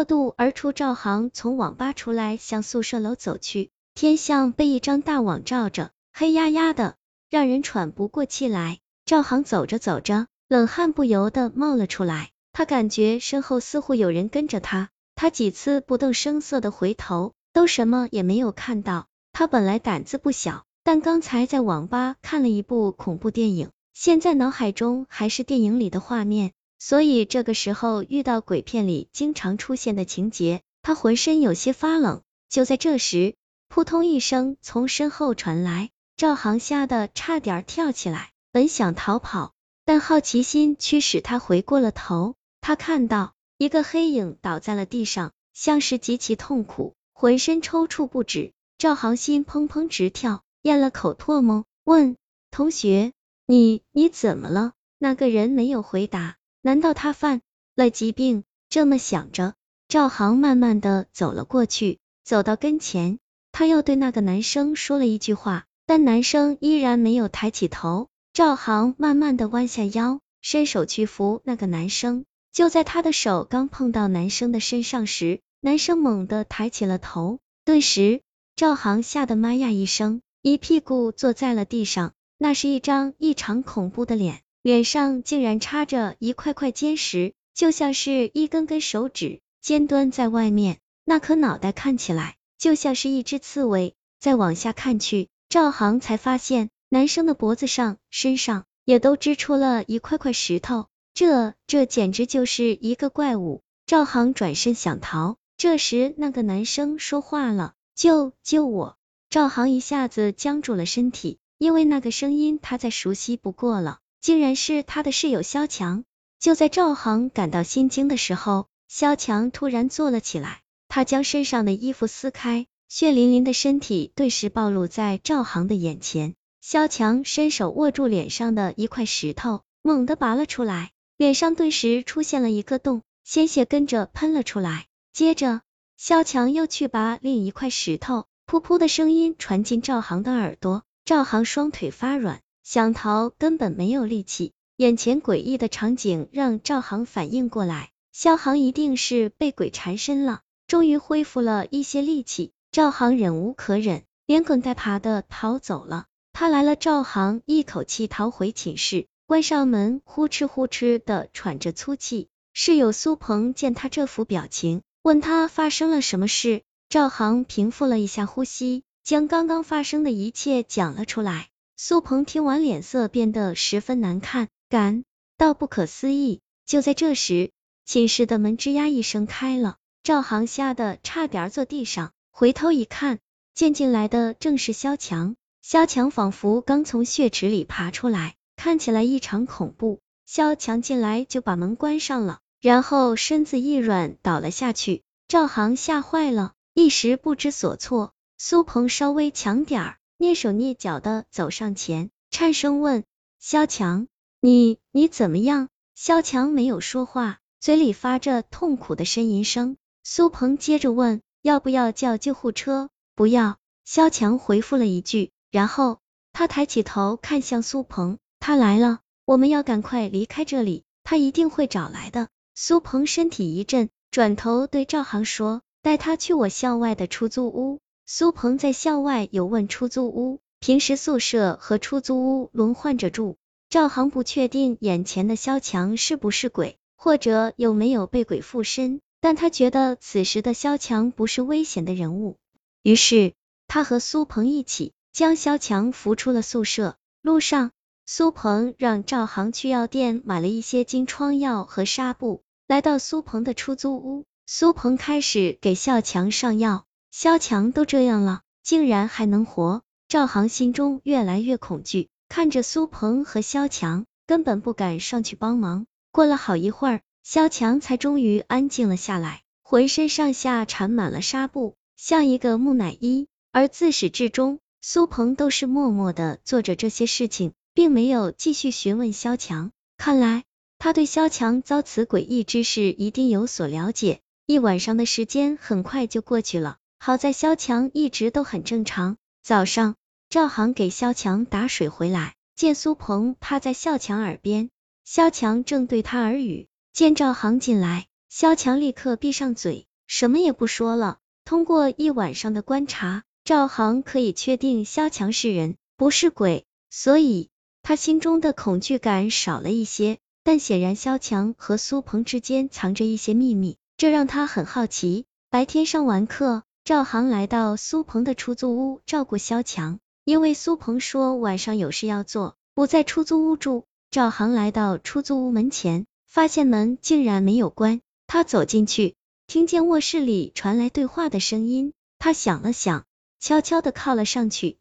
过度而出。赵航从网吧出来，向宿舍楼走去，天像被一张大网罩着，黑压压的，让人喘不过气来。赵航走着走着，冷汗不由得冒了出来，他感觉身后似乎有人跟着他，他几次不动声色的回头，都什么也没有看到。他本来胆子不小，但刚才在网吧看了一部恐怖电影，现在脑海中还是电影里的画面。所以这个时候遇到鬼片里经常出现的情节，他浑身有些发冷。就在这时，扑通一声从身后传来，赵航吓得差点跳起来，本想逃跑，但好奇心驱使他回过了头。他看到一个黑影倒在了地上，像是极其痛苦，浑身抽搐不止。赵航心砰砰直跳，咽了口唾沫，问同学：“你你怎么了？”那个人没有回答。难道他犯了疾病？这么想着，赵航慢慢的走了过去，走到跟前，他又对那个男生说了一句话，但男生依然没有抬起头。赵航慢慢的弯下腰，伸手去扶那个男生，就在他的手刚碰到男生的身上时，男生猛地抬起了头，顿时赵航吓得妈呀一声，一屁股坐在了地上，那是一张异常恐怖的脸。脸上竟然插着一块块尖石，就像是一根根手指，尖端在外面。那颗脑袋看起来就像是一只刺猬。再往下看去，赵航才发现男生的脖子上、身上也都织出了一块块石头。这这简直就是一个怪物！赵航转身想逃，这时那个男生说话了：“救救我！”赵航一下子僵住了身体，因为那个声音他再熟悉不过了。竟然是他的室友萧强。就在赵航感到心惊的时候，萧强突然坐了起来，他将身上的衣服撕开，血淋淋的身体顿时暴露在赵航的眼前。萧强伸手握住脸上的一块石头，猛地拔了出来，脸上顿时出现了一个洞，鲜血跟着喷了出来。接着，萧强又去拔另一块石头，噗噗的声音传进赵航的耳朵，赵航双腿发软。想逃根本没有力气，眼前诡异的场景让赵航反应过来，萧航一定是被鬼缠身了。终于恢复了一些力气，赵航忍无可忍，连滚带爬的逃走了。他来了，赵航一口气逃回寝室，关上门，呼哧呼哧的喘着粗气。室友苏鹏见他这副表情，问他发生了什么事。赵航平复了一下呼吸，将刚刚发生的一切讲了出来。苏鹏听完，脸色变得十分难看，感到不可思议。就在这时，寝室的门吱呀一声开了，赵航吓得差点坐地上，回头一看，见进来的正是萧强。萧强仿佛刚从血池里爬出来，看起来异常恐怖。萧强进来就把门关上了，然后身子一软倒了下去。赵航吓坏了，一时不知所措。苏鹏稍微强点儿。蹑手蹑脚的走上前，颤声问萧强：“你你怎么样？”萧强没有说话，嘴里发着痛苦的呻吟声。苏鹏接着问：“要不要叫救护车？”“不要。”萧强回复了一句，然后他抬起头看向苏鹏：“他来了，我们要赶快离开这里，他一定会找来的。”苏鹏身体一震，转头对赵航说：“带他去我校外的出租屋。”苏鹏在校外有问出租屋，平时宿舍和出租屋轮换着住。赵航不确定眼前的萧强是不是鬼，或者有没有被鬼附身，但他觉得此时的萧强不是危险的人物，于是他和苏鹏一起将萧强扶出了宿舍。路上，苏鹏让赵航去药店买了一些金疮药和纱布。来到苏鹏的出租屋，苏鹏开始给萧强上药。萧强都这样了，竟然还能活，赵航心中越来越恐惧，看着苏鹏和萧强，根本不敢上去帮忙。过了好一会儿，萧强才终于安静了下来，浑身上下缠满了纱布，像一个木乃伊。而自始至终，苏鹏都是默默的做着这些事情，并没有继续询问萧强。看来他对萧强遭此诡异之事一定有所了解。一晚上的时间很快就过去了。好在萧强一直都很正常。早上，赵航给萧强打水回来，见苏鹏趴在萧强耳边，萧强正对他耳语。见赵航进来，萧强立刻闭上嘴，什么也不说了。通过一晚上的观察，赵航可以确定萧强是人，不是鬼，所以他心中的恐惧感少了一些。但显然萧强和苏鹏之间藏着一些秘密，这让他很好奇。白天上完课，赵航来到苏鹏的出租屋照顾肖强，因为苏鹏说晚上有事要做，不在出租屋住。赵航来到出租屋门前，发现门竟然没有关。他走进去，听见卧室里传来对话的声音。他想了想，悄悄的靠了上去，